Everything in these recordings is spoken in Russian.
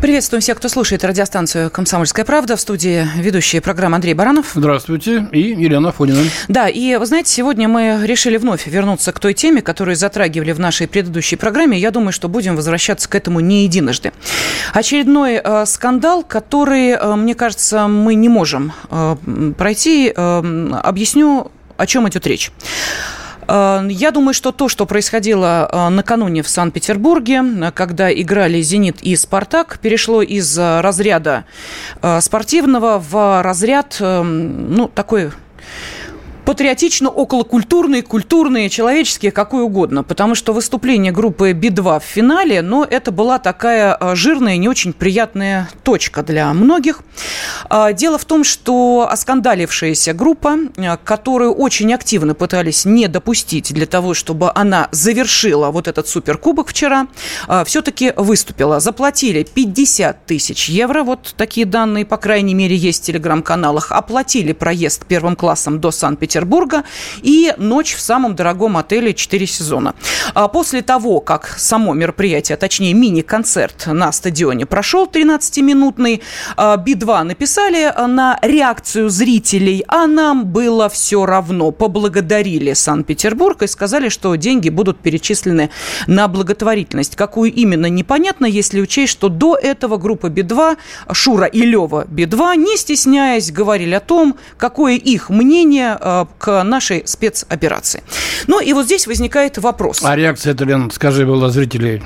Приветствуем всех, кто слушает радиостанцию «Комсомольская правда». В студии ведущая программы Андрей Баранов. Здравствуйте. И Елена Фонина. Да, и вы знаете, сегодня мы решили вновь вернуться к той теме, которую затрагивали в нашей предыдущей программе. Я думаю, что будем возвращаться к этому не единожды. Очередной э, скандал, который, э, мне кажется, мы не можем э, пройти. Э, объясню, о чем идет речь. Э, я думаю, что то, что происходило э, накануне в Санкт-Петербурге, когда играли «Зенит» и «Спартак», перешло из э, разряда спортивного в разряд, ну, такой патриотично, околокультурные, культурные, человеческие, какой угодно. Потому что выступление группы Би-2 в финале, но это была такая а, жирная, не очень приятная точка для многих. А, дело в том, что оскандалившаяся группа, а, которую очень активно пытались не допустить для того, чтобы она завершила вот этот суперкубок вчера, все-таки выступила. Заплатили 50 тысяч евро, вот такие данные, по крайней мере, есть в телеграм-каналах. Оплатили проезд первым классом до Санкт-Петербурга Петербурга и ночь в самом дорогом отеле 4 сезона. А после того, как само мероприятие, точнее мини-концерт на стадионе прошел 13-минутный, а, Би-2 написали на реакцию зрителей, а нам было все равно. Поблагодарили Санкт-Петербург и сказали, что деньги будут перечислены на благотворительность. Какую именно, непонятно, если учесть, что до этого группа Би-2, Шура и Лева Би-2, не стесняясь, говорили о том, какое их мнение а, к нашей спецоперации. Ну и вот здесь возникает вопрос. А реакция, это, Лен, скажи, была зрителей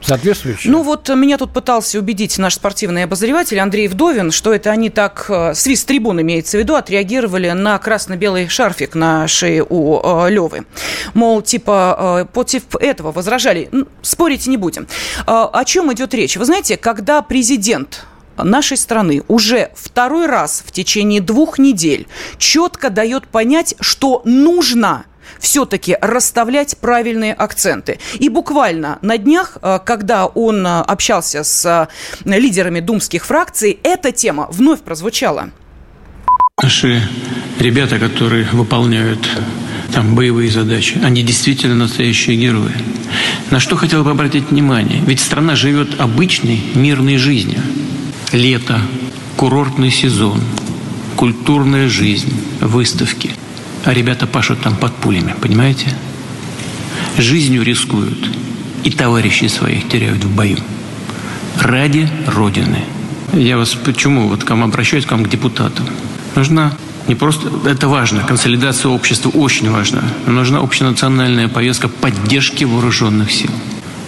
соответствующая? Ну вот меня тут пытался убедить наш спортивный обозреватель Андрей Вдовин, что это они так, э, свист трибун имеется в виду, отреагировали на красно-белый шарфик на шее у э, Левы. Мол, типа, э, против этого возражали. Спорить не будем. Э, о чем идет речь? Вы знаете, когда президент нашей страны уже второй раз в течение двух недель четко дает понять, что нужно все-таки расставлять правильные акценты. И буквально на днях, э, когда он э, общался с э, лидерами думских фракций, эта тема вновь прозвучала. Наши ребята, которые выполняют там боевые задачи, они действительно настоящие герои. На что хотел бы обратить внимание? Ведь страна живет обычной мирной жизнью лето, курортный сезон, культурная жизнь, выставки. А ребята пашут там под пулями, понимаете? Жизнью рискуют и товарищей своих теряют в бою. Ради Родины. Я вас почему вот к вам обращаюсь, к вам, к депутатам. Нужна не просто, это важно, консолидация общества очень важна, нужна общенациональная повестка поддержки вооруженных сил.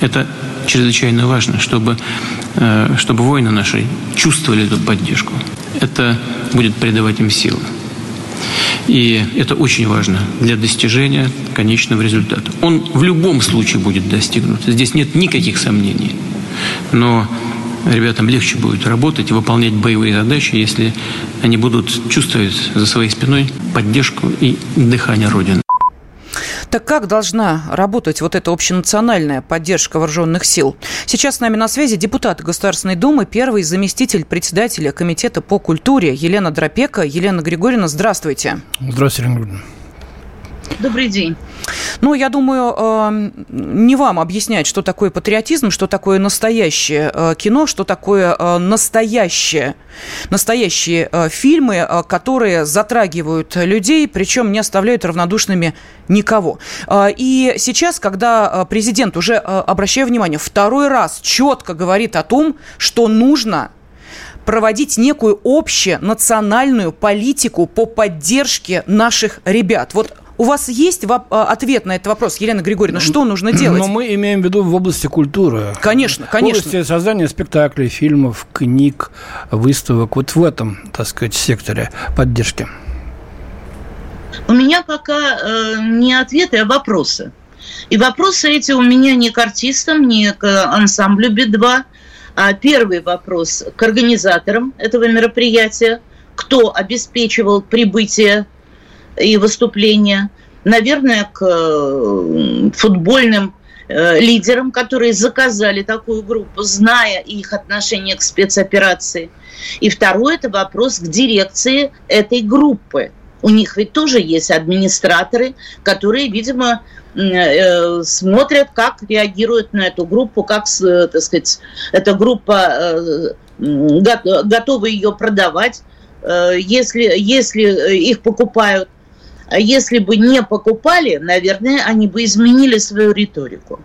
Это чрезвычайно важно, чтобы, э, чтобы воины наши чувствовали эту поддержку. Это будет придавать им силы. И это очень важно для достижения конечного результата. Он в любом случае будет достигнут. Здесь нет никаких сомнений. Но ребятам легче будет работать и выполнять боевые задачи, если они будут чувствовать за своей спиной поддержку и дыхание Родины. Так как должна работать вот эта общенациональная поддержка вооруженных сил? Сейчас с нами на связи депутат Государственной Думы, первый заместитель председателя Комитета по культуре Елена Дропека. Елена Григорьевна, здравствуйте. Здравствуйте, Елена Григорьевна. Добрый день. Ну, я думаю, эм, не вам объяснять, что такое патриотизм, что такое настоящее э, кино, что такое э, настоящее, настоящие э, фильмы, которые затрагивают людей, причем не оставляют равнодушными никого. И сейчас, когда президент уже, обращаю внимание, второй раз четко говорит о том, что нужно проводить некую общенациональную политику по поддержке наших ребят. Вот у вас есть а, ответ на этот вопрос, Елена Григорьевна? Что нужно делать? Но мы имеем в виду в области культуры. Конечно, конечно. В области создания спектаклей, фильмов, книг, выставок. Вот в этом, так сказать, секторе поддержки. У меня пока э, не ответы, а вопросы. И вопросы эти у меня не к артистам, не к ансамблю Би-2, а первый вопрос к организаторам этого мероприятия. Кто обеспечивал прибытие и выступления, наверное, к э, футбольным э, лидерам, которые заказали такую группу, зная их отношение к спецоперации. И второй – это вопрос к дирекции этой группы. У них ведь тоже есть администраторы, которые, видимо, э, смотрят, как реагируют на эту группу, как, так сказать, эта группа готова ее продавать, если, если их покупают. А если бы не покупали, наверное, они бы изменили свою риторику.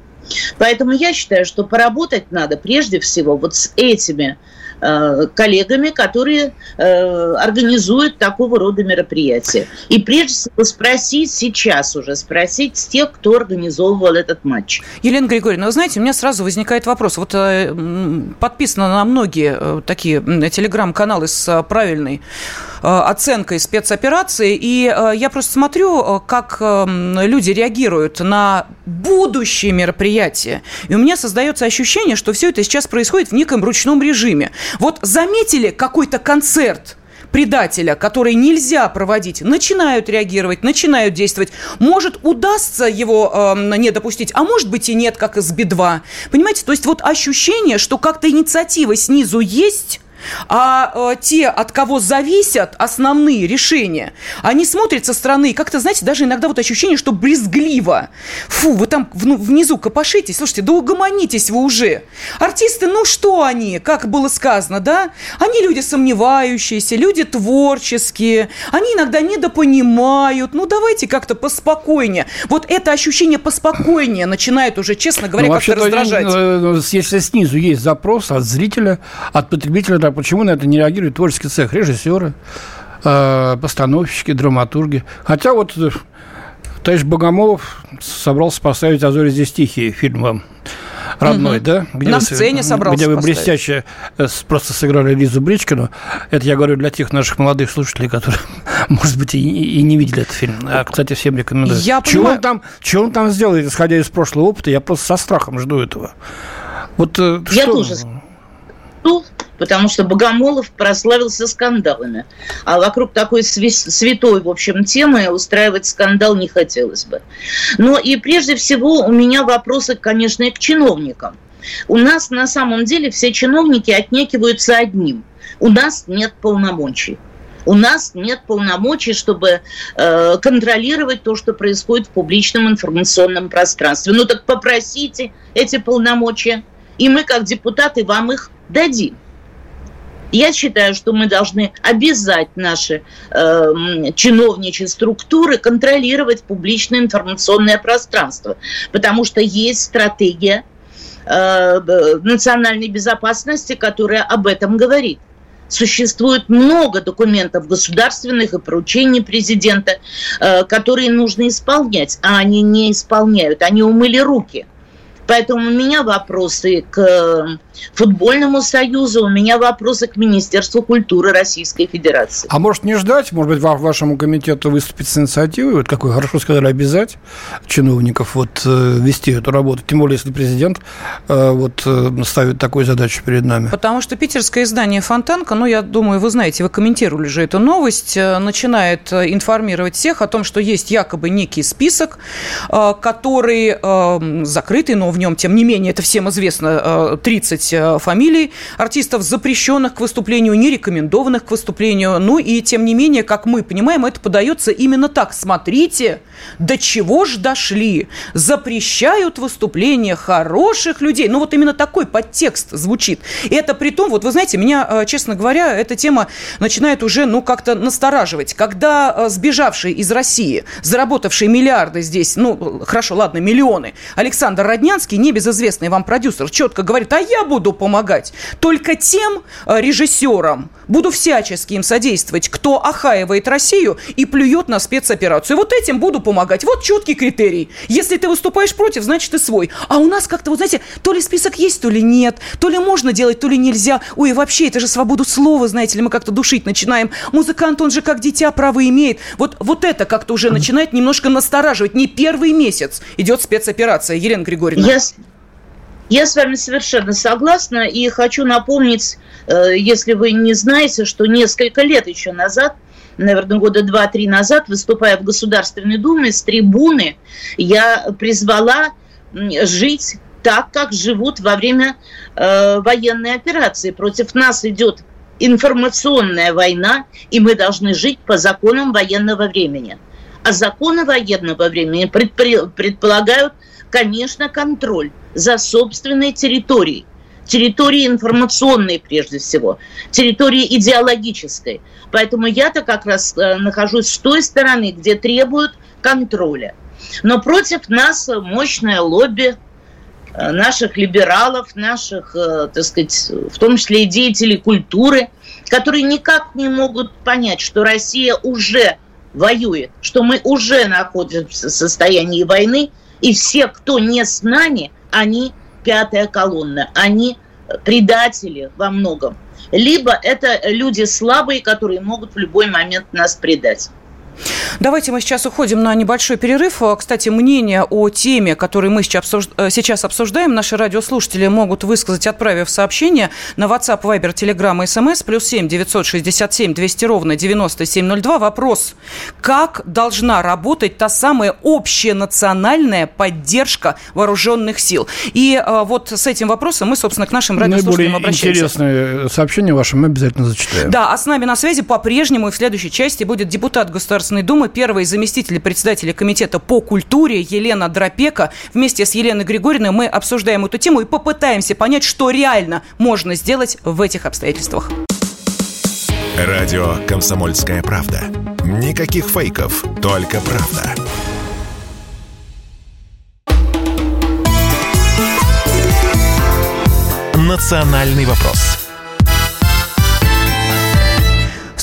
Поэтому я считаю, что поработать надо прежде всего вот с этими коллегами, которые э, организуют такого рода мероприятия. И прежде всего спросить сейчас уже, спросить с тех, кто организовывал этот матч. Елена Григорьевна, вы знаете, у меня сразу возникает вопрос. Вот э, подписано на многие такие телеграм-каналы с правильной оценкой спецоперации, и я просто смотрю, как люди реагируют на будущие мероприятия. И у меня создается ощущение, что все это сейчас происходит в неком ручном режиме. Вот заметили какой-то концерт, предателя, который нельзя проводить, начинают реагировать, начинают действовать. Может, удастся его э, не допустить, а может быть и нет, как из Би-2. Понимаете, то есть вот ощущение, что как-то инициатива снизу есть, а э, те, от кого зависят основные решения, они смотрят со стороны, как-то, знаете, даже иногда вот ощущение, что брезгливо. Фу, вы там внизу копошитесь, слушайте, да угомонитесь вы уже. Артисты, ну что они, как было сказано, да? Они люди сомневающиеся, люди творческие, они иногда недопонимают. Ну давайте как-то поспокойнее. Вот это ощущение поспокойнее начинает уже, честно говоря, ну, как-то раздражать. Э, если снизу есть запрос от зрителя, от потребителя, почему на это не реагирует творческий цех, режиссеры, э, постановщики, драматурги. Хотя вот э, товарищ Богомолов собрался поставить «А зори здесь тихие» фильм вам родной, угу. да? Где На вы, сцене собрался Где вы блестяще э, просто сыграли Лизу Бричкину. Это я говорю для тех наших молодых слушателей, которые, может быть, и, и не видели этот фильм. А, кстати, всем рекомендую. Я чего, понимаю... он там, чего он там сделает, исходя из прошлого опыта, я просто со страхом жду этого. Вот, я что... тоже потому что Богомолов прославился скандалами. А вокруг такой святой, в общем, темы устраивать скандал не хотелось бы. Но и прежде всего у меня вопросы, конечно, и к чиновникам. У нас на самом деле все чиновники отнекиваются одним. У нас нет полномочий. У нас нет полномочий, чтобы э, контролировать то, что происходит в публичном информационном пространстве. Ну так попросите эти полномочия, и мы, как депутаты, вам их дадим. Я считаю, что мы должны обязать наши э, чиновничьи структуры контролировать публичное информационное пространство, потому что есть стратегия э, национальной безопасности, которая об этом говорит. Существует много документов государственных и поручений президента, э, которые нужно исполнять, а они не исполняют, они умыли руки – Поэтому у меня вопросы к э, футбольному союзу, у меня вопросы к Министерству культуры Российской Федерации. А может не ждать, может быть, вашему комитету выступить с инициативой, вот какой хорошо сказали, обязать чиновников вот э, вести эту работу, тем более, если президент э, вот ставит такую задачу перед нами. Потому что питерское издание «Фонтанка», ну, я думаю, вы знаете, вы комментировали же эту новость, начинает информировать всех о том, что есть якобы некий список, который закрытый, но в нем, тем не менее, это всем известно, 30 э, э, фамилий артистов, запрещенных к выступлению, не рекомендованных к выступлению. Ну и, тем не менее, как мы понимаем, это подается именно так. Смотрите, до чего ж дошли. Запрещают выступления хороших людей. Ну вот именно такой подтекст звучит. И это при том, вот вы знаете, меня, э, честно говоря, эта тема начинает уже, ну, как-то настораживать. Когда сбежавший из России, заработавший миллиарды здесь, ну, хорошо, ладно, миллионы, Александр Роднянский, Луганский, небезызвестный вам продюсер, четко говорит, а я буду помогать только тем э, режиссерам, буду всячески им содействовать, кто охаивает Россию и плюет на спецоперацию. Вот этим буду помогать. Вот четкий критерий. Если ты выступаешь против, значит ты свой. А у нас как-то, вот знаете, то ли список есть, то ли нет, то ли можно делать, то ли нельзя. Ой, вообще, это же свободу слова, знаете ли, мы как-то душить начинаем. Музыкант, он же как дитя право имеет. Вот, вот это как-то уже начинает немножко настораживать. Не первый месяц идет спецоперация, Елена Григорьевна. Я, я с вами совершенно согласна и хочу напомнить, э, если вы не знаете, что несколько лет еще назад наверное, года два-три назад, выступая в Государственной Думе с трибуны, я призвала жить так, как живут во время э, военной операции. Против нас идет информационная война, и мы должны жить по законам военного времени. А законы военного времени предполагают, конечно, контроль за собственной территорией. Территории информационной прежде всего, территории идеологической. Поэтому я-то как раз э, нахожусь с той стороны, где требуют контроля. Но против нас мощное лобби Э, наших либералов, наших, э, так сказать, в том числе и деятелей культуры, которые никак не могут понять, что Россия уже воюет, что мы уже находимся в состоянии войны, и все, кто не с нами, они пятая колонна, они предатели во многом. Либо это люди слабые, которые могут в любой момент нас предать. Давайте мы сейчас уходим на небольшой перерыв. Кстати, мнение о теме, которую мы э, сейчас обсуждаем, наши радиослушатели могут высказать, отправив сообщение на WhatsApp, Viber, Telegram и SMS, плюс 7 967 200 ровно 9702. Вопрос, как должна работать та самая общенациональная поддержка вооруженных сил? И э, вот с этим вопросом мы, собственно, к нашим радиослушателям Наиболее обращаемся. интересное сообщение ваше мы обязательно зачитаем. Да, а с нами на связи по-прежнему и в следующей части будет депутат Государственного Государственной Думы, первый заместитель председателя Комитета по культуре Елена Дропека. Вместе с Еленой Григорьевной мы обсуждаем эту тему и попытаемся понять, что реально можно сделать в этих обстоятельствах. Радио «Комсомольская правда». Никаких фейков, только правда. «Национальный вопрос»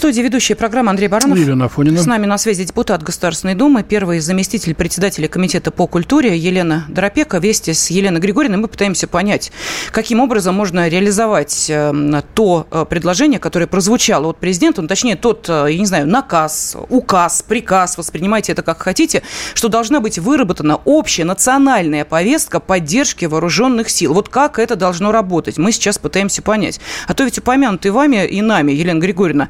студии ведущая программа Андрей Баранов. Елена Афонина. С нами на связи депутат Государственной Думы, первый заместитель председателя Комитета по культуре Елена Доропека. Вместе с Еленой Григорьевной мы пытаемся понять, каким образом можно реализовать э, то э, предложение, которое прозвучало от президента, ну, точнее, тот, э, я не знаю, наказ, указ, приказ, воспринимайте это как хотите, что должна быть выработана общая национальная повестка поддержки вооруженных сил. Вот как это должно работать? Мы сейчас пытаемся понять. А то ведь упомянутый вами и нами, Елена Григорьевна,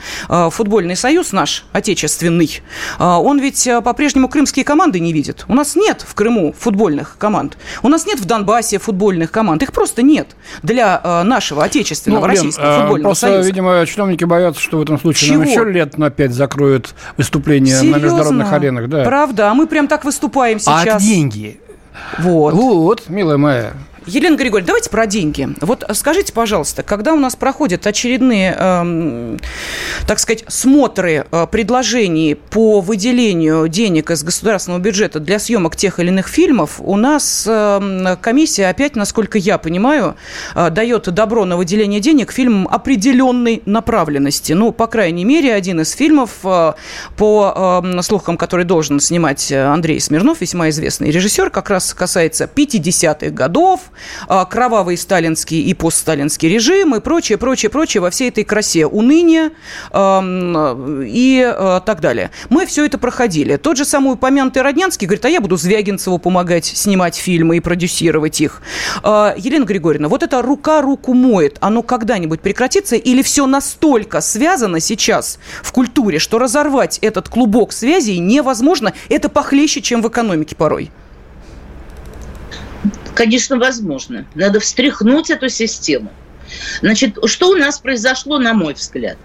футбольный союз наш, отечественный, э, он ведь э, по-прежнему крымские команды не видит. У нас нет в Крыму футбольных команд. У нас нет в Донбассе футбольных команд. Их просто нет для нашего отечественного ну, российского футбольного просто, союза. видимо, чиновники боятся, что в этом случае Чего? нам еще лет на пять закроют выступления Серьезно? на международных аренах. Да. Правда, а мы прям так выступаем сейчас. А деньги? Вот. Вот, милая моя. Елена Григорьевна, давайте про деньги. Вот скажите, пожалуйста, когда у нас проходят очередные, э, так сказать, смотры э, предложений по выделению денег из государственного бюджета для съемок тех или иных фильмов, у нас э, комиссия опять, насколько я понимаю, э, дает добро на выделение денег фильмам определенной направленности. Ну, по крайней мере, один из фильмов, э, по э, слухам, который должен снимать Андрей Смирнов, весьма известный режиссер, как раз касается 50-х годов, кровавый сталинский и постсталинский режим и прочее, прочее, прочее во всей этой красе уныния и а, так далее. Мы все это проходили. Тот же самый упомянутый Роднянский говорит, а я буду Звягинцеву помогать снимать фильмы и продюсировать их. А, Елена Григорьевна, вот эта рука руку моет, оно когда-нибудь прекратится или все настолько связано сейчас в культуре, что разорвать этот клубок связей невозможно? Это похлеще, чем в экономике порой. Конечно, возможно. Надо встряхнуть эту систему. Значит, что у нас произошло, на мой взгляд?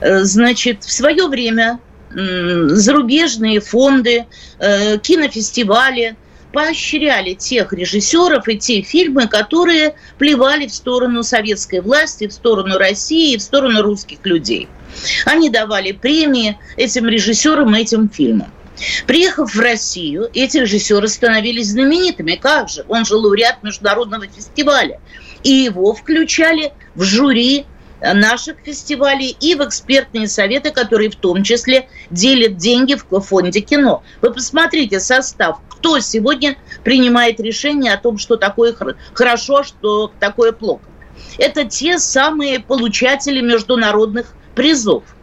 Э, значит, в свое время зарубежные фонды, э, кинофестивали поощряли тех режиссеров и те фильмы, которые плевали в сторону советской власти, в сторону России, в сторону русских людей. Они давали премии этим режиссерам и этим фильмам. Приехав в Россию, эти режиссеры становились знаменитыми. Как же? Он же лауреат международного фестиваля. И его включали в жюри наших фестивалей и в экспертные советы, которые в том числе делят деньги в фонде кино. Вы посмотрите состав, кто сегодня принимает решение о том, что такое хорошо, а что такое плохо. Это те самые получатели международных призов –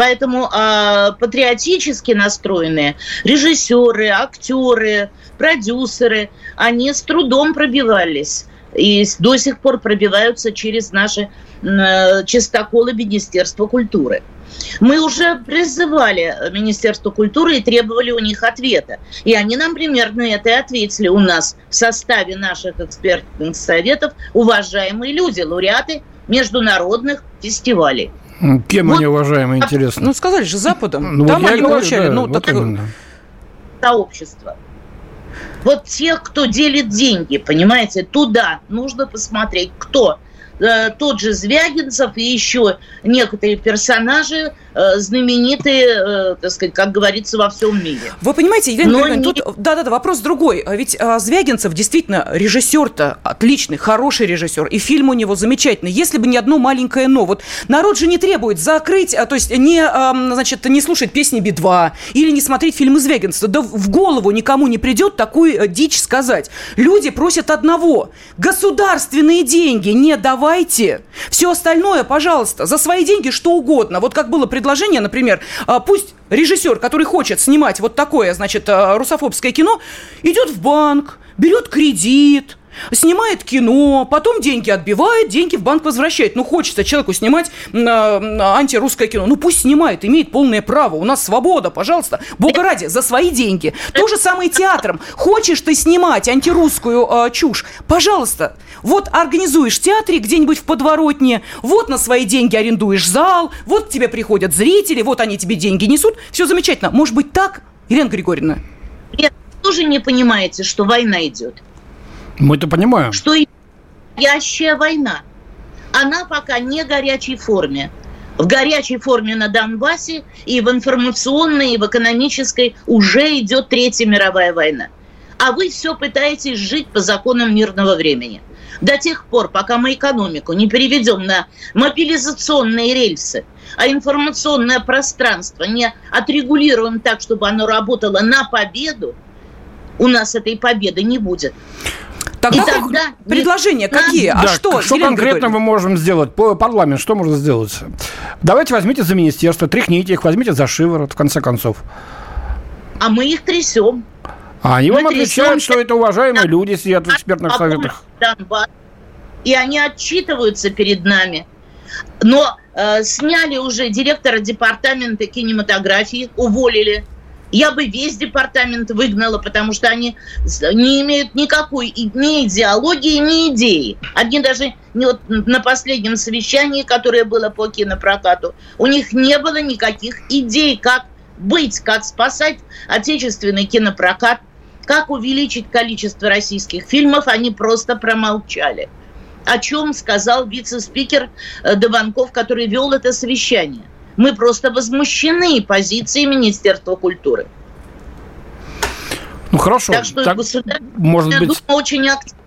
Поэтому э, патриотически настроенные режиссеры, актеры, продюсеры, они с трудом пробивались и до сих пор пробиваются через наши э, чистоколы Министерства культуры. Мы уже призывали Министерство культуры и требовали у них ответа. И они нам примерно это и ответили. У нас в составе наших экспертных советов уважаемые люди, лауреаты международных фестивалей. Кем вот, они уважаемые, интересно? Ну, сказали же Западом. Ну, Там вот они получали. Да, ну, вот так... Сообщество. Вот тех, кто делит деньги, понимаете, туда нужно посмотреть, кто Э, тот же Звягинцев и еще некоторые персонажи э, знаменитые, э, так сказать, как говорится, во всем мире. Вы понимаете, Елена Григорьевна, не... тут, да-да-да, вопрос другой. А ведь Звягинцев действительно режиссер-то отличный, хороший режиссер, и фильм у него замечательный. Если бы не одно маленькое «но». Вот народ же не требует закрыть, а, то есть не, значит, не слушать песни Би-2 или не смотреть фильмы Звягинцева. Да в голову никому не придет такую дичь сказать. Люди просят одного. Государственные деньги не давать давайте. Все остальное, пожалуйста, за свои деньги что угодно. Вот как было предложение, например, а, пусть режиссер, который хочет снимать вот такое, значит, а, русофобское кино, идет в банк, берет кредит, снимает кино, потом деньги отбивает, деньги в банк возвращает. Ну, хочется человеку снимать э, антирусское кино. Ну, пусть снимает, имеет полное право. У нас свобода, пожалуйста. Бога ради, за свои деньги. То же самое театром. Хочешь ты снимать антирусскую э, чушь? Пожалуйста. Вот организуешь театре где-нибудь в подворотне, вот на свои деньги арендуешь зал, вот к тебе приходят зрители, вот они тебе деньги несут. Все замечательно. Может быть так, Елена Григорьевна? Нет, тоже не понимаете, что война идет. Мы это понимаем. Что настоящая война. Она пока не в горячей форме. В горячей форме на Донбассе и в информационной, и в экономической уже идет Третья мировая война. А вы все пытаетесь жить по законам мирного времени. До тех пор, пока мы экономику не переведем на мобилизационные рельсы, а информационное пространство не отрегулируем так, чтобы оно работало на победу, у нас этой победы не будет. Тогда, и тогда предложения нет. какие? А да, что? Что Елена конкретно мы можем сделать? По парламент что можно сделать? Давайте возьмите за министерство, тряхните их, возьмите за шиворот, в конце концов. А мы их трясем. А они мы вам отвечают, что это уважаемые люди сидят в экспертных советах. И они отчитываются перед нами. Но э, сняли уже директора департамента кинематографии, уволили. Я бы весь департамент выгнала, потому что они не имеют никакой ни идеологии, ни идеи. Они даже не вот на последнем совещании, которое было по кинопрокату, у них не было никаких идей, как быть, как спасать отечественный кинопрокат, как увеличить количество российских фильмов, они просто промолчали. О чем сказал вице-спикер э, Дованков, который вел это совещание – мы просто возмущены позицией Министерства культуры. Ну хорошо. Так что так, может быть... очень активно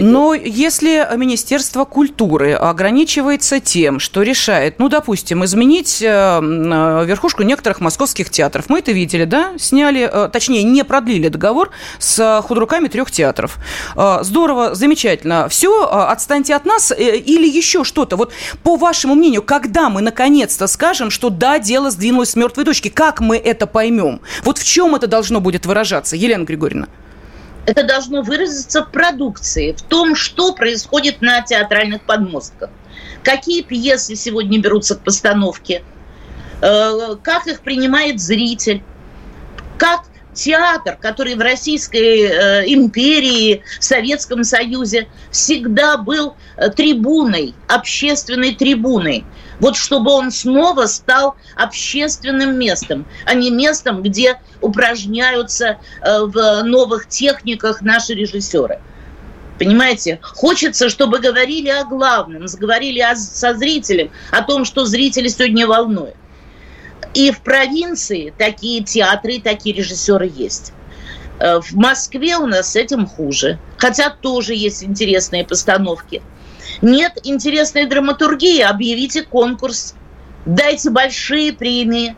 но если Министерство культуры ограничивается тем, что решает, ну, допустим, изменить э, э, верхушку некоторых московских театров, мы это видели, да, сняли, э, точнее, не продлили договор с худруками трех театров. Здорово, замечательно. Все, отстаньте от нас или еще что-то. Вот по вашему мнению, когда мы наконец-то скажем, что да, дело сдвинулось с мертвой точки, как мы это поймем? Вот в чем это должно будет выражаться, Елена Григорьевна? Это должно выразиться в продукции, в том, что происходит на театральных подмостках. Какие пьесы сегодня берутся к постановке, э, как их принимает зритель, как театр, который в Российской э, империи, в Советском Союзе всегда был э, трибуной, общественной трибуной. Вот чтобы он снова стал общественным местом, а не местом, где упражняются э, в новых техниках наши режиссеры. Понимаете? Хочется, чтобы говорили о главном, говорили о, со зрителем, о том, что зрители сегодня волнует. И в провинции такие театры, такие режиссеры есть. Э, в Москве у нас с этим хуже. Хотя тоже есть интересные постановки. Нет интересной драматургии, объявите конкурс, дайте большие премии,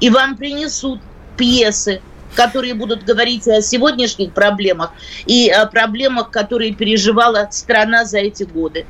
и вам принесут пьесы, которые будут говорить о сегодняшних проблемах и о проблемах, которые переживала страна за эти годы.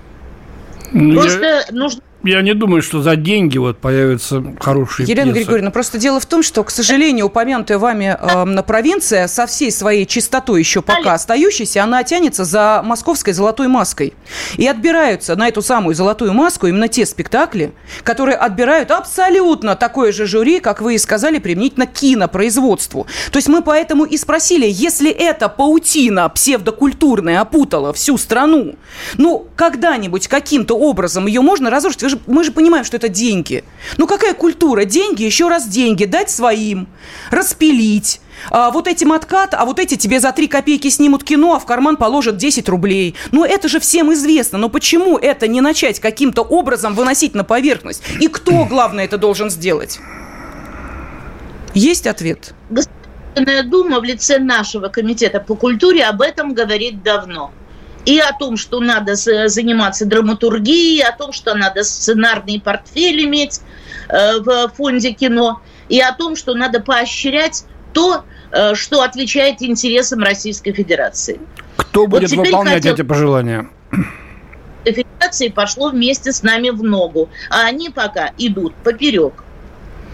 Просто нужно я не думаю, что за деньги вот появятся хорошие Елена пьесы. Григорьевна, просто дело в том, что, к сожалению, упомянутая вами э, провинция со всей своей чистотой еще пока остающейся, она тянется за московской золотой маской. И отбираются на эту самую золотую маску именно те спектакли, которые отбирают абсолютно такое же жюри, как вы и сказали, применительно к кинопроизводству. То есть мы поэтому и спросили, если эта паутина псевдокультурная опутала всю страну, ну, когда-нибудь каким-то образом ее можно разрушить? Вы же, мы же понимаем, что это деньги. Ну, какая культура? Деньги, еще раз деньги, дать своим, распилить, а, вот этим откат, а вот эти тебе за 3 копейки снимут кино, а в карман положат 10 рублей. Ну, это же всем известно. Но почему это не начать каким-то образом выносить на поверхность? И кто, главное, это должен сделать? Есть ответ? Государственная Дума в лице нашего комитета по культуре об этом говорит давно. И о том, что надо заниматься драматургией, о том, что надо сценарный портфель иметь э, в фонде кино, и о том, что надо поощрять то, э, что отвечает интересам Российской Федерации. Кто будет вот выполнять хотел... эти пожелания? Федерации пошло вместе с нами в ногу, а они пока идут поперек.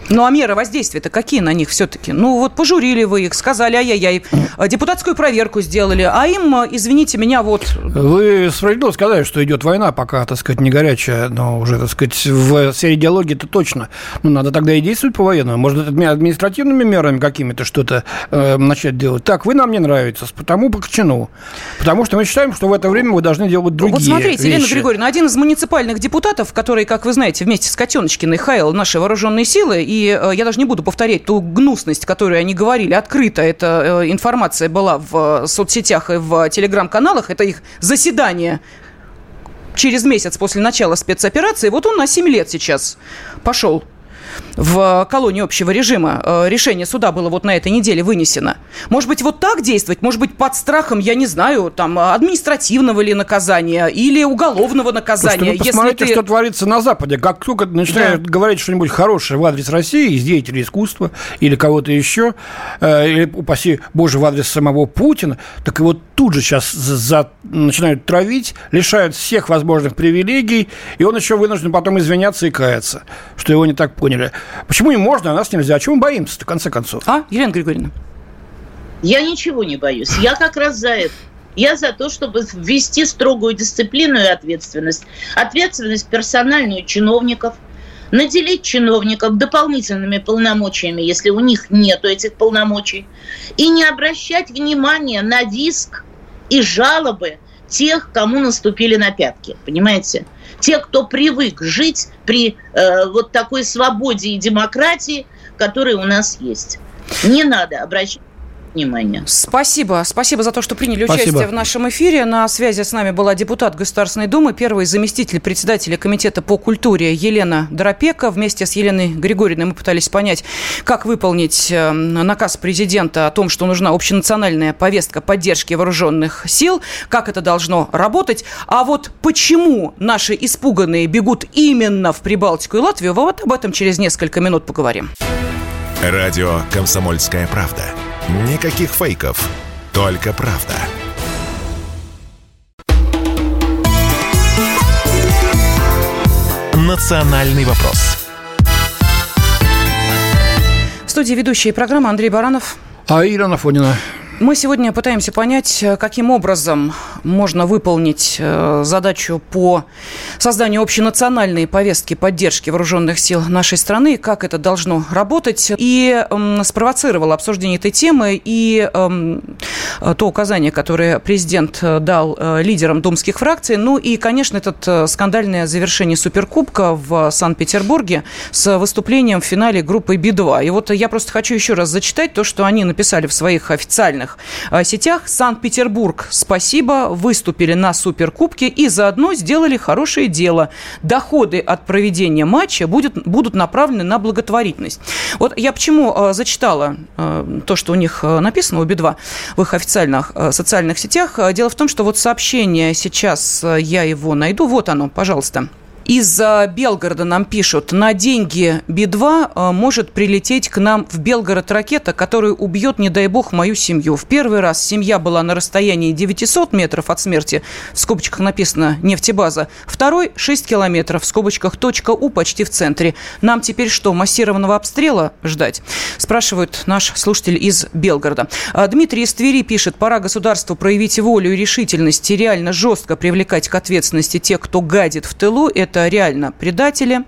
Ну, а меры воздействия-то какие на них все-таки? Ну, вот пожурили вы их, сказали, ай-яй-яй, депутатскую проверку сделали, а им, извините меня, вот... Вы справедливо сказали, что идет война, пока, так сказать, не горячая, но уже, так сказать, в сфере идеологии это точно. Ну, надо тогда и действовать по военному. Может, административными мерами какими-то что-то э, начать делать. Так, вы нам не нравитесь, потому по чину. Потому что мы считаем, что в это время вы должны делать другие Вот смотрите, вещи. Елена Григорьевна, один из муниципальных депутатов, который, как вы знаете, вместе с Котеночкиной хаил наши вооруженные силы, и э, я даже не буду повторять ту гнусность, которую они говорили открыто. Эта э, информация была в соцсетях и в телеграм-каналах. Это их заседание через месяц после начала спецоперации. Вот он на 7 лет сейчас пошел в колонии общего режима. Э, решение суда было вот на этой неделе вынесено. Может быть, вот так действовать? Может быть, под страхом, я не знаю, там, административного ли наказания или уголовного наказания? Слушайте, вы посмотрите, ты... что творится на Западе. Как только начинают да. говорить что-нибудь хорошее в адрес России, из деятелей искусства или кого-то еще, э, или, упаси Боже, в адрес самого Путина, так его тут же сейчас за... начинают травить, лишают всех возможных привилегий, и он еще вынужден потом извиняться и каяться, что его не так поняли. Почему им можно, а нас нельзя? А чего мы боимся-то, в конце концов? А, Елена Григорьевна? Я ничего не боюсь. Я как раз за это. Я за то, чтобы ввести строгую дисциплину и ответственность. Ответственность персональную чиновников, наделить чиновников дополнительными полномочиями, если у них нет этих полномочий, и не обращать внимания на виск и жалобы тех, кому наступили на пятки. Понимаете? те, кто привык жить при э, вот такой свободе и демократии, которая у нас есть. Не надо обращать внимания. Спасибо. Спасибо за то, что приняли Спасибо. участие в нашем эфире. На связи с нами была депутат Государственной Думы, первый заместитель председателя Комитета по культуре Елена Доропека. Вместе с Еленой Григорьевной мы пытались понять, как выполнить э, наказ президента о том, что нужна общенациональная повестка поддержки вооруженных сил, как это должно работать. А вот почему наши испуганные бегут именно в Прибалтику и Латвию, вот об этом через несколько минут поговорим. Радио «Комсомольская правда». Никаких фейков, только правда. «Национальный вопрос». В студии ведущие программы Андрей Баранов. А Ирина Фонина. Мы сегодня пытаемся понять, э, каким образом можно выполнить э, задачу по созданию общенациональной повестки поддержки вооруженных сил нашей страны, как это должно работать. И спровоцировало обсуждение этой темы и эм, то указание, которое президент э, дал лидерам думских фракций. Ну и, конечно, это скандальное завершение Суперкубка в Санкт-Петербурге с выступлением в финале группы Би-2. И вот я просто хочу еще раз зачитать то, что они написали в своих официальных социальных э, сетях. Санкт-Петербург, спасибо, выступили на Суперкубке и заодно сделали хорошее дело. Доходы от проведения матча будет, будут направлены на благотворительность. Вот я почему э, зачитала э, то, что у них написано, у Би-2, в их официальных социальных сетях. Дело в том, что вот сообщение сейчас, я его найду, вот оно, пожалуйста. Из Белгорода нам пишут, на деньги Би-2 э, может прилететь к нам в Белгород ракета, которая убьет, не дай бог, мою семью. В первый раз семья была на расстоянии 900 метров от смерти, в скобочках написано нефтебаза. Второй – 6 километров, в скобочках точка У почти в центре. Нам теперь что, массированного обстрела ждать? Спрашивает наш слушатель из Белгорода. А Дмитрий из Твери пишет, пора государству проявить волю и решительность и реально жестко привлекать к ответственности тех, кто гадит в тылу. Это это реально предатели.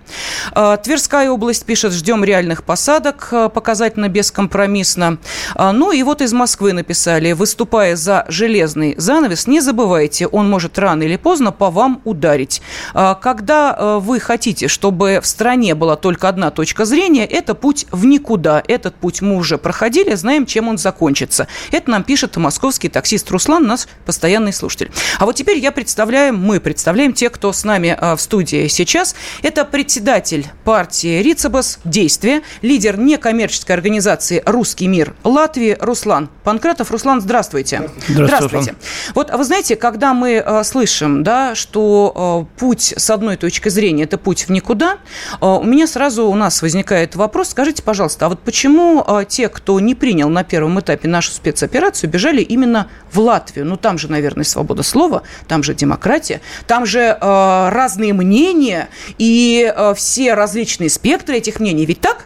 А, Тверская область пишет, ждем реальных посадок, а, показательно, бескомпромиссно. А, ну и вот из Москвы написали, выступая за железный занавес, не забывайте, он может рано или поздно по вам ударить. Когда вы хотите, чтобы в стране была только одна точка зрения, это путь в никуда. Этот путь мы уже проходили, знаем, чем он закончится. Это нам пишет московский таксист Руслан, наш постоянный слушатель. А вот теперь я представляю, мы представляем те, кто с нами в студии студии сейчас. Это председатель партии Рицебас «Действие», лидер некоммерческой организации «Русский мир» Латвии Руслан Панкратов. Руслан, здравствуйте. Здравствуйте. здравствуйте. Вот вы знаете, когда мы э, слышим, да, что э, путь с одной точки зрения – это путь в никуда, э, у меня сразу у нас возникает вопрос. Скажите, пожалуйста, а вот почему э, те, кто не принял на первом этапе нашу спецоперацию, бежали именно в Латвию? Ну, там же, наверное, свобода слова, там же демократия, там же э, разные мнения, мнения и э, все различные спектры этих мнений. Ведь так?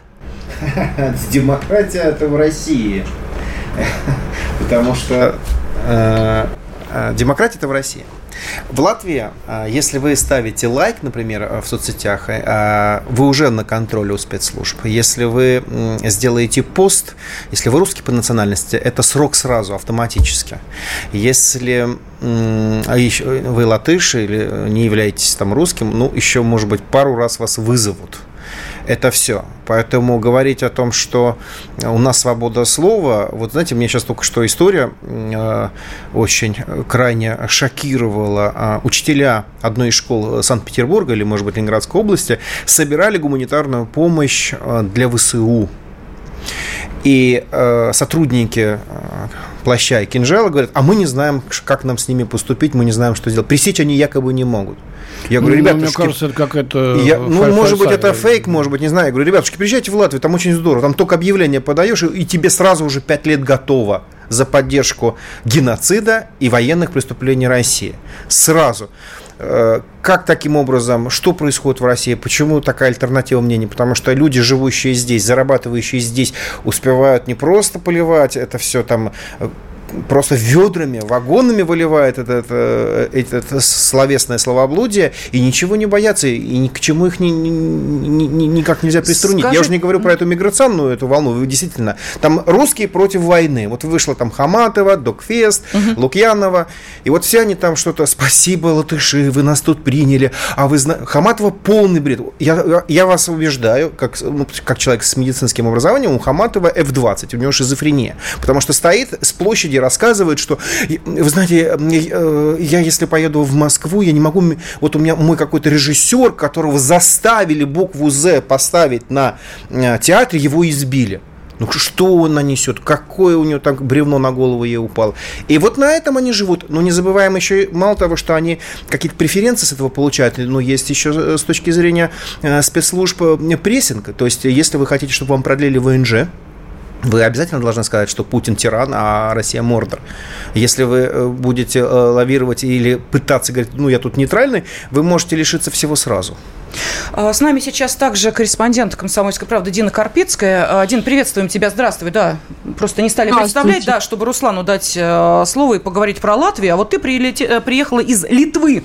Демократия это в России. Потому что э, э, демократия это в России. В Латвии, э, если вы ставите лайк, например, э, в соцсетях, вы уже на контроле у спецслужб. Если вы сделаете пост, если вы русский по национальности, это срок сразу, автоматически. Если а еще вы латыш или не являетесь там русским, ну, еще, может быть, пару раз вас вызовут. Это все. Поэтому говорить о том, что у нас свобода слова, вот знаете, мне сейчас только что история э, очень крайне шокировала. Э, учителя одной из школ Санкт-Петербурга или, может быть, Ленинградской области собирали гуманитарную помощь э, для ВСУ. И э, сотрудники э, плаща и кинжала говорят, а мы не знаем, как нам с ними поступить, мы не знаем, что сделать. Пресечь они якобы не могут. Я говорю, ну, ребята, мне кажется, это как это. Я, ну, может быть, это фейк, может быть, не знаю. Я говорю, ребятушки, приезжайте в Латвию, там очень здорово. Там только объявление подаешь, и тебе сразу уже пять лет готово за поддержку геноцида и военных преступлений России. Сразу. Э, как таким образом, что происходит в России, почему такая альтернатива мнений? Потому что люди, живущие здесь, зарабатывающие здесь, успевают не просто поливать это все там э, просто ведрами, вагонами выливает это, это, это, это словесное словоблудие и ничего не боятся, и ни к чему их ни, ни, ни, никак нельзя приструнить. Скажи... Я уже не говорю про эту миграционную эту волну, вы действительно, там русские против войны. Вот вышло там Хаматова, Докфест, угу. Лукьянова, и вот все они там что-то, спасибо, латыши, вы нас тут приняли, а вы знаете, Хаматова полный бред. Я, я вас убеждаю, как, ну, как человек с медицинским образованием, у Хаматова F20, у него шизофрения, потому что стоит с площади рассказывает, что, вы знаете, э, я если поеду в Москву, я не могу, вот у меня мой какой-то режиссер, которого заставили букву «З» поставить на э, театре, его избили. Ну что он нанесет? Какое у него там бревно на голову ей упало? И вот на этом они живут. Но не забываем еще, мало того, что они какие-то преференции с этого получают, но есть еще э, с точки зрения спецслужб прессинг. То есть, если вы хотите, чтобы вам продлили ВНЖ, вы обязательно должны сказать, что Путин тиран, а Россия мордор. Если вы э, будете э, лавировать или пытаться говорить, ну, я тут нейтральный, вы можете лишиться всего сразу. А, с нами сейчас также корреспондент «Комсомольской правды» Дина Карпицкая. А, Дин, приветствуем тебя, здравствуй. Да, просто не стали представлять, да, чтобы Руслану дать э, слово и поговорить про Латвию. А вот ты прилете, приехала из Литвы.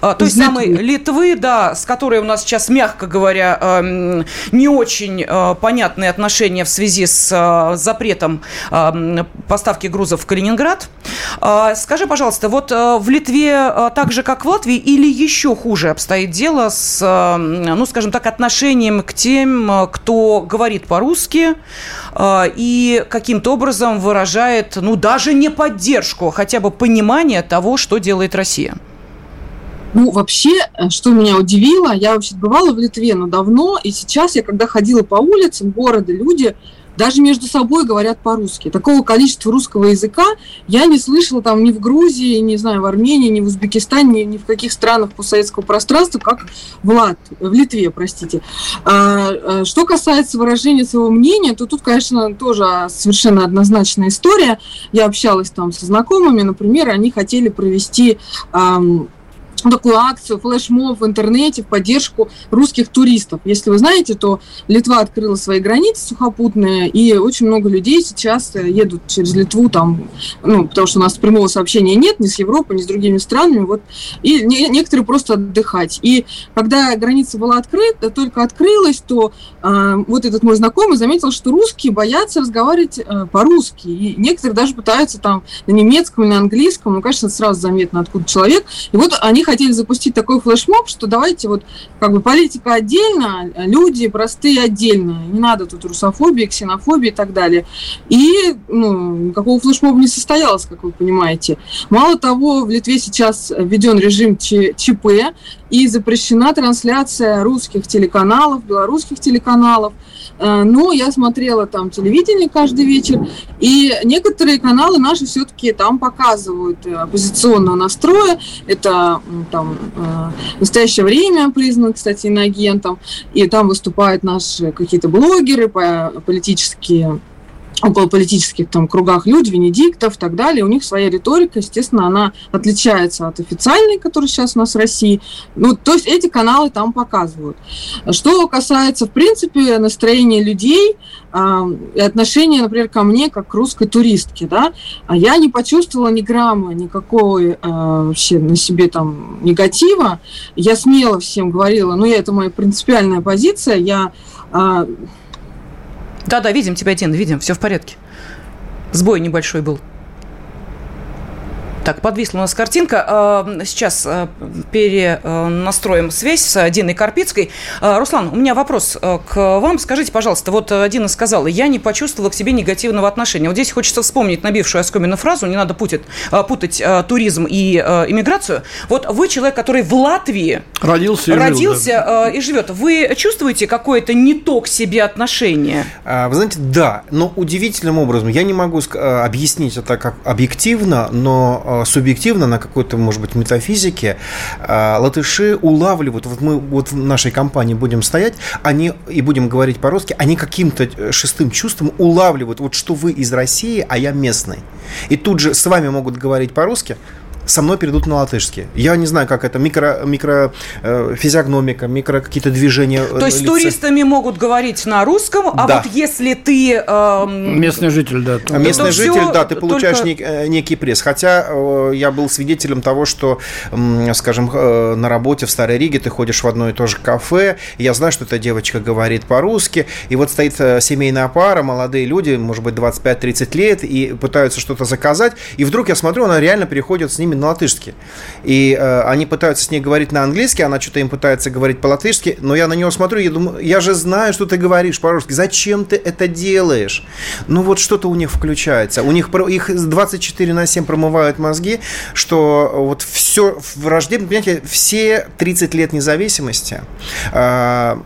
А, той самой Литвы, да, с которой у нас сейчас, мягко говоря, не очень э, понятные отношения в связи с э, запретом поставки грузов в Калининград. А, скажи, пожалуйста, вот э, в Литве так же, как в Латвии, или еще хуже обстоит дело с, ну, скажем так, отношением к тем, кто говорит по-русски и каким-то образом выражает, ну, даже не поддержку, хотя бы понимание того, что делает Россия? Ну, вообще, э, что меня удивило, я вообще бывала в Литве, но давно, и сейчас я, когда ходила по улицам города, люди даже между собой говорят по-русски. Такого количества русского языка я не слышала там ни в Грузии, не знаю, в Армении, ни в Узбекистане, ни, ни в каких странах постсоветского пространства, как в, Лат... в Литве, простите. А, а, что касается выражения своего мнения, то тут, конечно, тоже совершенно однозначная история. Я общалась там со знакомыми, например, они хотели провести такую акцию, флешмоб в интернете в поддержку русских туристов. Если вы знаете, то Литва открыла свои границы сухопутные, и очень много людей сейчас э, едут через Литву, там, ну, потому что у нас прямого сообщения нет ни с Европой, ни с другими странами, вот, и не, некоторые просто отдыхать. И когда граница была открыта, только открылась, то э, вот этот мой знакомый заметил, что русские боятся разговаривать э, по-русски, и некоторые даже пытаются там на немецком или на английском, ну, конечно, сразу заметно, откуда человек, и вот они хотели запустить такой флешмоб, что давайте вот как бы политика отдельно, люди простые отдельно. Не надо тут русофобии, ксенофобии и так далее. И ну, никакого флешмоба не состоялось, как вы понимаете. Мало того, в Литве сейчас введен режим ЧП и запрещена трансляция русских телеканалов, белорусских телеканалов. Э, но я смотрела там телевидение каждый вечер, и некоторые каналы наши все-таки там показывают э, оппозиционного настроя. Это там э, «Настоящее время» признан, кстати, иноагентом, и там выступают наши какие-то блогеры, политические политических там кругах люди, Венедиктов и так далее, у них своя риторика, естественно, она отличается от официальной, которая сейчас у нас в России. Ну, то есть эти каналы там показывают. Что касается, в принципе, настроения людей э, и отношения, например, ко мне, как к русской туристке, да, а я не почувствовала ни грамма никакого э, вообще на себе там негатива. Я смело всем говорила, ну, это моя принципиальная позиция, я э, да-да, видим тебя, Дин, видим, все в порядке. Сбой небольшой был. Так, подвисла у нас картинка. А, сейчас а, перенастроим связь с Диной Карпицкой. А, Руслан, у меня вопрос к вам. Скажите, пожалуйста, вот Дина сказала, я не почувствовала к себе негативного отношения. Вот здесь хочется вспомнить набившую оскомину фразу, не надо путать, путать туризм и иммиграцию. Вот вы человек, который в Латвии родился, и, родился жил, да. и живет. Вы чувствуете какое-то не то к себе отношение? Вы знаете, да, но удивительным образом. Я не могу объяснить это как объективно, но субъективно, на какой-то, может быть, метафизике, э, латыши улавливают, вот мы вот в нашей компании будем стоять, они и будем говорить по-русски, они каким-то э, шестым чувством улавливают, вот что вы из России, а я местный. И тут же с вами могут говорить по-русски, со мной перейдут на латышский. Я не знаю, как это, микро, микро э, физиогномика, микро какие-то движения. Э, То есть лица. туристами могут говорить на русском, а да. вот если ты... Э, местный житель, да. То, местный то житель, да, ты получаешь только... нек, э, некий пресс. Хотя э, я был свидетелем того, что, э, скажем, э, на работе в Старой Риге ты ходишь в одно и то же кафе, я знаю, что эта девочка говорит по-русски, и вот стоит э, семейная пара, молодые люди, может быть, 25-30 лет, и пытаются что-то заказать, и вдруг я смотрю, она реально переходит с ними на латышский. И э, они пытаются с ней говорить на английский, она что-то им пытается говорить по-латышски, но я на него смотрю, я думаю, я же знаю, что ты говоришь по-русски, зачем ты это делаешь? Ну вот что-то у них включается. У них их 24 на 7 промывают мозги, что вот все враждебно, понимаете, все 30 лет независимости, э,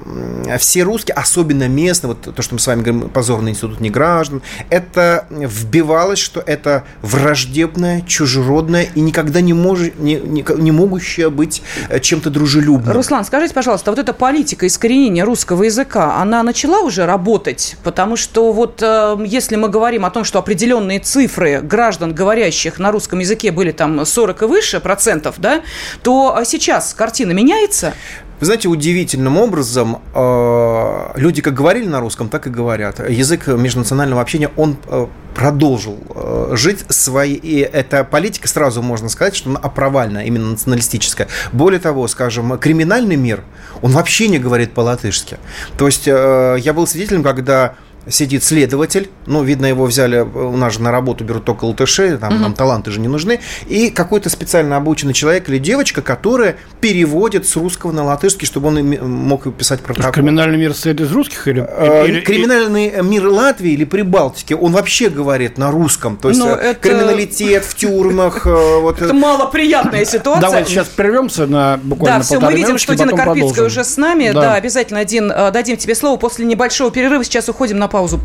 все русские, особенно местные, вот то, что мы с вами говорим, позорный институт неграждан, это вбивалось, что это враждебное, чужеродное и никак никогда не, мож, не, не, не могущая быть э, чем-то дружелюбным. Руслан, скажите, пожалуйста, вот эта политика искоренения русского языка, она начала уже работать? Потому что вот э, если мы говорим о том, что определенные цифры граждан, говорящих на русском языке, были там 40 и выше процентов, да, то сейчас картина меняется? Вы знаете, удивительным образом э, люди как говорили на русском, так и говорят. Язык межнационального общения, он э, продолжил э, жить своей... И эта политика, сразу можно сказать, что она провальная, именно националистическая. Более того, скажем, криминальный мир, он вообще не говорит по-латышски. То есть я был свидетелем, когда сидит следователь, ну, видно, его взяли, у нас же на работу берут только латыши, там, угу. нам таланты же не нужны, и какой-то специально обученный человек или девочка, которая переводит с русского на латышский, чтобы он мог писать протокол. Криминальный мир состоит из русских или... Э, или криминальный или... мир Латвии или Прибалтики, он вообще говорит на русском, то есть Но ну, э, это... криминалитет в тюрьмах. Э, вот. Это малоприятная ситуация. Давайте сейчас прервемся на буквально Да, все, мы видим, что Дина Карпицкая уже с нами. Да, обязательно, Дин, дадим тебе слово после небольшого перерыва. Сейчас уходим на паузу.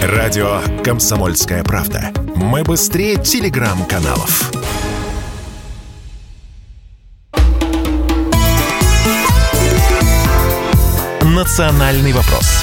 Радио «Комсомольская правда». Мы быстрее телеграм-каналов. «Национальный вопрос»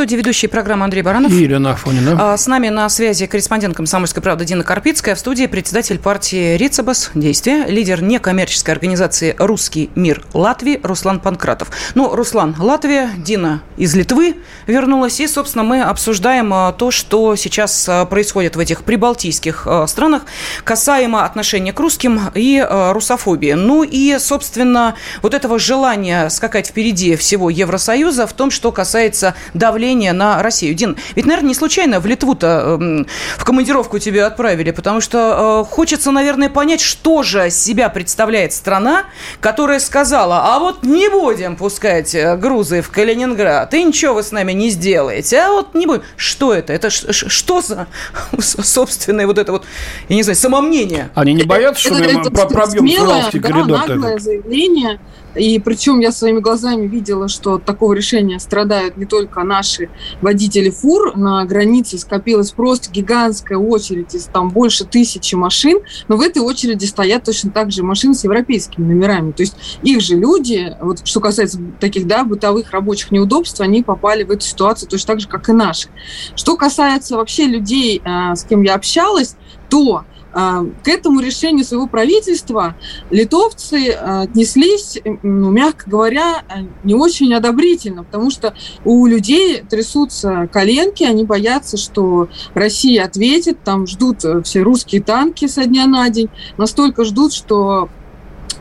студии ведущий программы Андрей Баранов. И Елена Афонина. А, с нами на связи корреспондент «Комсомольской правды» Дина Карпицкая. В студии председатель партии «Рицебас. Действие», лидер некоммерческой организации «Русский мир Латвии» Руслан Панкратов. Ну, Руслан, Латвия, Дина из Литвы вернулась. И, собственно, мы обсуждаем а, то, что сейчас а, происходит в этих прибалтийских странах касаемо отношения к русским и русофобии. Ну и, собственно, вот этого желания скакать впереди всего Евросоюза в том, что касается давления давление на Россию. Дин, ведь, наверное, не случайно в Литву-то э, в командировку тебя отправили, потому что э, хочется, наверное, понять, что же себя представляет страна, которая сказала, а вот не будем пускать э, грузы в Калининград, и ничего вы с нами не сделаете, а вот не будем. Что это? Это что за собственное вот это вот, я не знаю, самомнение? Они не боятся, что мы пробьем Суралский коридор? наглое заявление, и причем я своими глазами видела, что от такого решения страдают не только наши водители фур. На границе скопилась просто гигантская очередь из там больше тысячи машин. Но в этой очереди стоят точно так же машины с европейскими номерами. То есть их же люди, вот что касается таких да, бытовых рабочих неудобств, они попали в эту ситуацию точно так же, как и наши. Что касается вообще людей, э, с кем я общалась, то к этому решению своего правительства литовцы а, отнеслись, ну, мягко говоря, не очень одобрительно, потому что у людей трясутся коленки, они боятся, что Россия ответит, там ждут э, все русские танки со дня на день, настолько ждут, что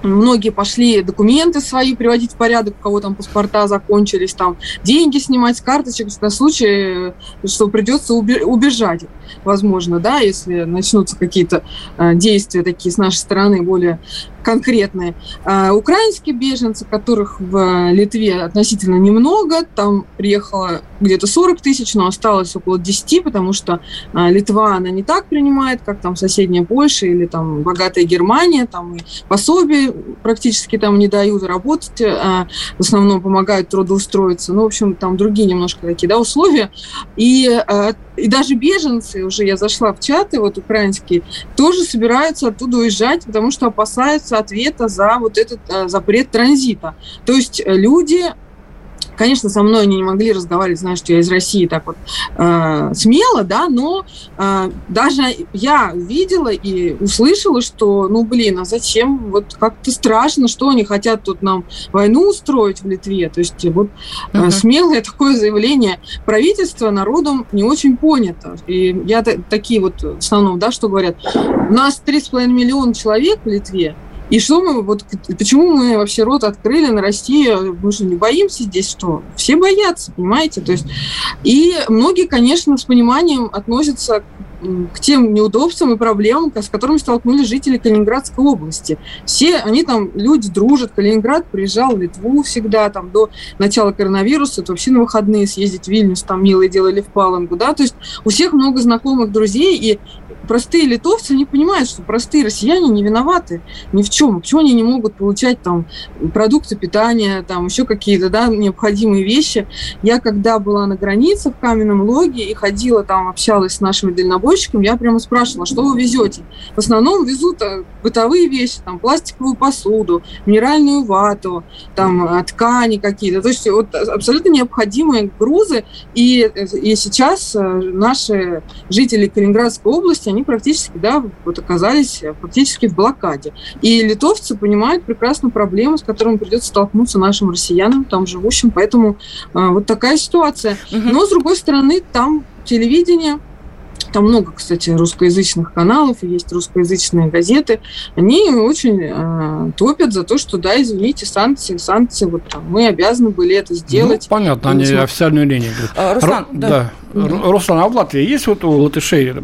Многие пошли документы свои приводить в порядок, у кого там паспорта закончились, там деньги снимать с карточек на случай, что придется убежать, возможно, да, если начнутся какие-то э, действия такие с нашей стороны более конкретные. А, украинские беженцы, которых в Литве относительно немного, там приехало где-то 40 тысяч, но осталось около 10, потому что а, Литва, она не так принимает, как там соседняя Польша или там богатая Германия, там и пособия практически там не дают работать, а в основном помогают трудоустроиться. Ну, в общем, там другие немножко такие, да, условия. И и даже беженцы, уже я зашла в чаты, вот украинские, тоже собираются оттуда уезжать, потому что опасаются ответа за вот этот э, запрет транзита. То есть э, люди Конечно, со мной они не могли разговаривать, знаешь, что я из России так вот э, смело, да, но э, даже я увидела и услышала, что, ну, блин, а зачем? Вот как-то страшно, что они хотят тут нам войну устроить в Литве. То есть вот э, uh-huh. смелое такое заявление правительства народом не очень понято. И я такие вот в основном, да, что говорят, у нас 3,5 миллиона человек в Литве, и что мы, вот почему мы вообще рот открыли на Россию? Мы же не боимся здесь, что? Все боятся, понимаете? То есть, и многие, конечно, с пониманием относятся к тем неудобствам и проблемам, с которыми столкнулись жители Калининградской области. Все, они там, люди дружат. Калининград приезжал в Литву всегда, там, до начала коронавируса, это вообще на выходные съездить в Вильнюс, там, милые делали в Палангу, да, то есть у всех много знакомых друзей, и простые литовцы не понимают, что простые россияне не виноваты ни в чем. Почему они не могут получать там продукты питания, там еще какие-то да, необходимые вещи. Я когда была на границе в Каменном Логе и ходила там, общалась с нашими дальнобойщиками, я прямо спрашивала, что вы везете? В основном везут э, бытовые вещи, там пластиковую посуду, минеральную вату, там э, ткани какие-то. То есть вот абсолютно необходимые грузы. И, э, и сейчас наши жители Калининградской области, они они практически, да, вот оказались практически в блокаде. И литовцы понимают прекрасно проблему, с которой придется столкнуться нашим россиянам, там живущим, поэтому а, вот такая ситуация. Но, с другой стороны, там телевидение, там много, кстати, русскоязычных каналов, есть русскоязычные газеты. Они очень э, топят за то, что, да, извините, санкции, санкции, вот там, мы обязаны были это сделать. Ну, понятно, они официальную линию. А, Руслан, Р- да. да. Руслан, а в Латвии есть вот у латышей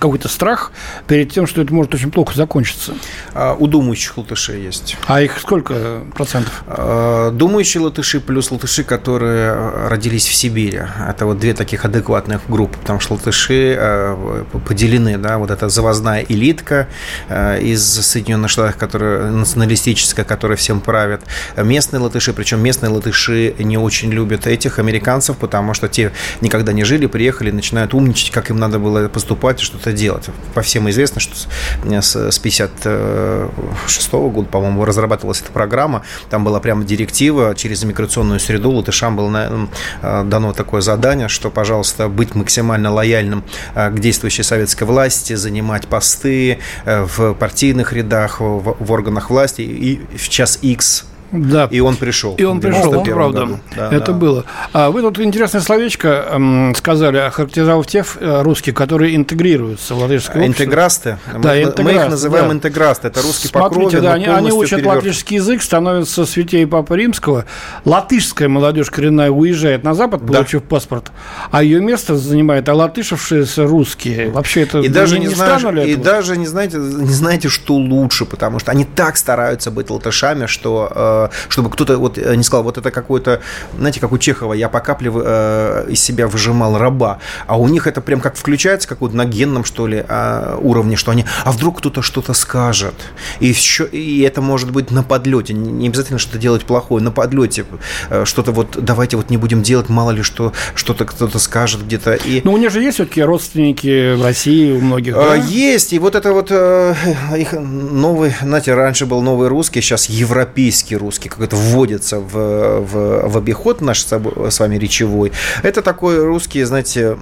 какой-то страх перед тем, что это может очень плохо закончиться? А, у думающих латышей есть. А их сколько процентов? А, думающие латыши плюс латыши, которые родились в Сибири. Это вот две таких адекватных группы, потому что латыши а, поделены, да, вот эта завозная элитка из Соединенных Штатов, которая националистическая, которая всем правит. Местные латыши, причем местные латыши не очень любят этих американцев, потому что те никогда не жили, приехали, начинают умничать, как им надо было поступать и что-то делать. По всем известно, что с 56 года, по-моему, разрабатывалась эта программа, там была прямо директива через миграционную среду. Латышам было э, дано такое задание, что, пожалуйста, быть максимально лояльным э, к действующей советской власти, занимать посты э, в партийных рядах, в органах власти. И в час X да. И он пришел. И он пришел, правда. Да, это да. было. А вы тут интересное словечко эм, сказали, охарактеризовав тех э, русских, которые интегрируются в латышское общество. Интеграсты. Да, мы, интеграсты, мы их называем да. интеграсты. Это русский Смотрите, по крови, да, они, они учат переверт... латышский язык, становятся святей Папы Римского. Латышская молодежь коренная уезжает на Запад, да. получив паспорт, а ее место занимает олатышевшиеся русские. Вообще это и даже не, не знаешь, И этого? даже не знаете, не знаете, что лучше, потому что они так стараются быть латышами, что Э, чтобы кто-то вот э, не сказал, вот это какой-то, знаете, как у Чехова, я по капле э, из себя выжимал раба, а у них это прям как включается, как вот на генном, что ли, а, уровне, что они, а вдруг кто-то что-то скажет, и, еще, и это может быть на подлете, не обязательно что-то делать плохое, на подлете. Что-то вот, давайте вот не будем делать, мало ли что, что-то кто-то скажет где-то. И... Но у них же есть все-таки родственники в России у многих, да? Есть, и вот это вот их новый, знаете, раньше был новый русский, сейчас европейский русский русский какой-то вводится в, в, в обиход наш с вами речевой. Это такой русский, знаете,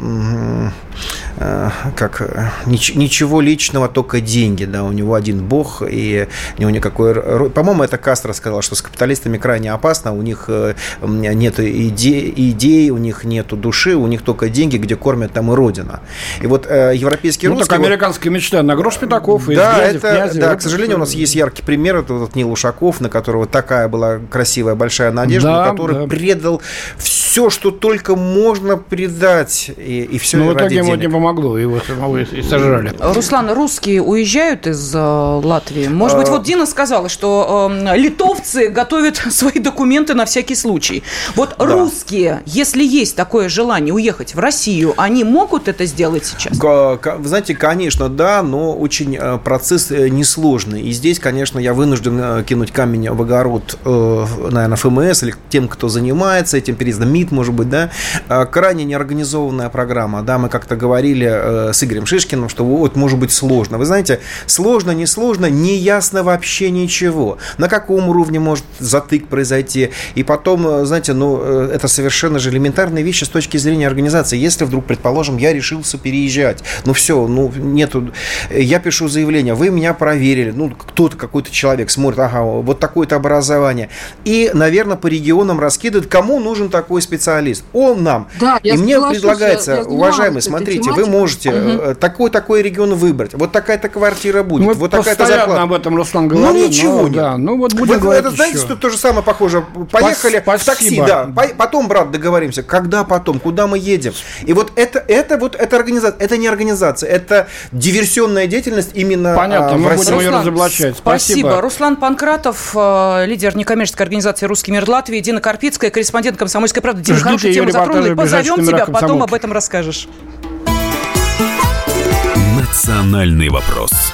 э, как ничего личного, только деньги, да, у него один бог, и у него никакой... По-моему, это Кастро сказал, что с капиталистами крайне опасно, у них э, нет идей, идей, у них нет души, у них только деньги, где кормят, там и родина. И вот э, европейский ну, русский... так американская вот, мечта на грош пятаков да, это, князи, да, к сожалению, у нас есть яркий пример, это вот Нил Ушаков, на которого такая такая была красивая большая надежда, да, который да. предал все, что только можно предать, и, и все Но в итоге ему не помогло, его самого и сожрали. Руслан, русские уезжают из э, Латвии? Может быть, а. вот Дина сказала, что э, литовцы готовят свои документы на всякий случай. Вот да. русские, если есть такое желание уехать в Россию, они могут это сделать сейчас? Вы знаете, конечно, да, но очень э, процесс э, несложный. И здесь, конечно, я вынужден кинуть камень в огород э, наверное, ФМС или тем, кто занимается этим переездом, МИД, может быть, да, э, крайне неорганизованная программа. Да, мы как-то говорили э, с Игорем Шишкиным, что вот может быть сложно. Вы знаете, сложно, не сложно, не ясно вообще ничего. На каком уровне может затык произойти. И потом, знаете, ну, это совершенно же элементарные вещи с точки зрения организации. Если вдруг, предположим, я решился переезжать, ну все, ну нету, я пишу заявление, вы меня проверили, ну кто-то, какой-то человек смотрит, ага, вот такое-то образование. И, наверное, по регионам раскидывают, кому нужен такой специалист. Он нам. Да, и мне предлагается, я уважаемые, смотрите, вы можете угу. такой-такой регион выбрать. Вот такая-то квартира будет. Мы вот такая-то зарплата. об этом Руслан говорил. Ну, ничего но, нет. Да, ну, вот будем Вы, это, знаете, что то же самое похоже. Поехали Спасибо. в такси, да. Потом, брат, договоримся. Когда потом? Куда мы едем? И вот это, это вот, это организация. Это не организация. Это диверсионная деятельность именно Понятно, а, мы будем ее разоблачать. Спасибо. Спасибо. Руслан Панкратов, э, лидер лидер некоммерческой организации «Русский мир Латвии», Дина Карпицкая, корреспондент «Комсомольской правды». Дина, Ждите хорошую тему затронули. Позовем тебя, потом об этом расскажешь. Национальный вопрос.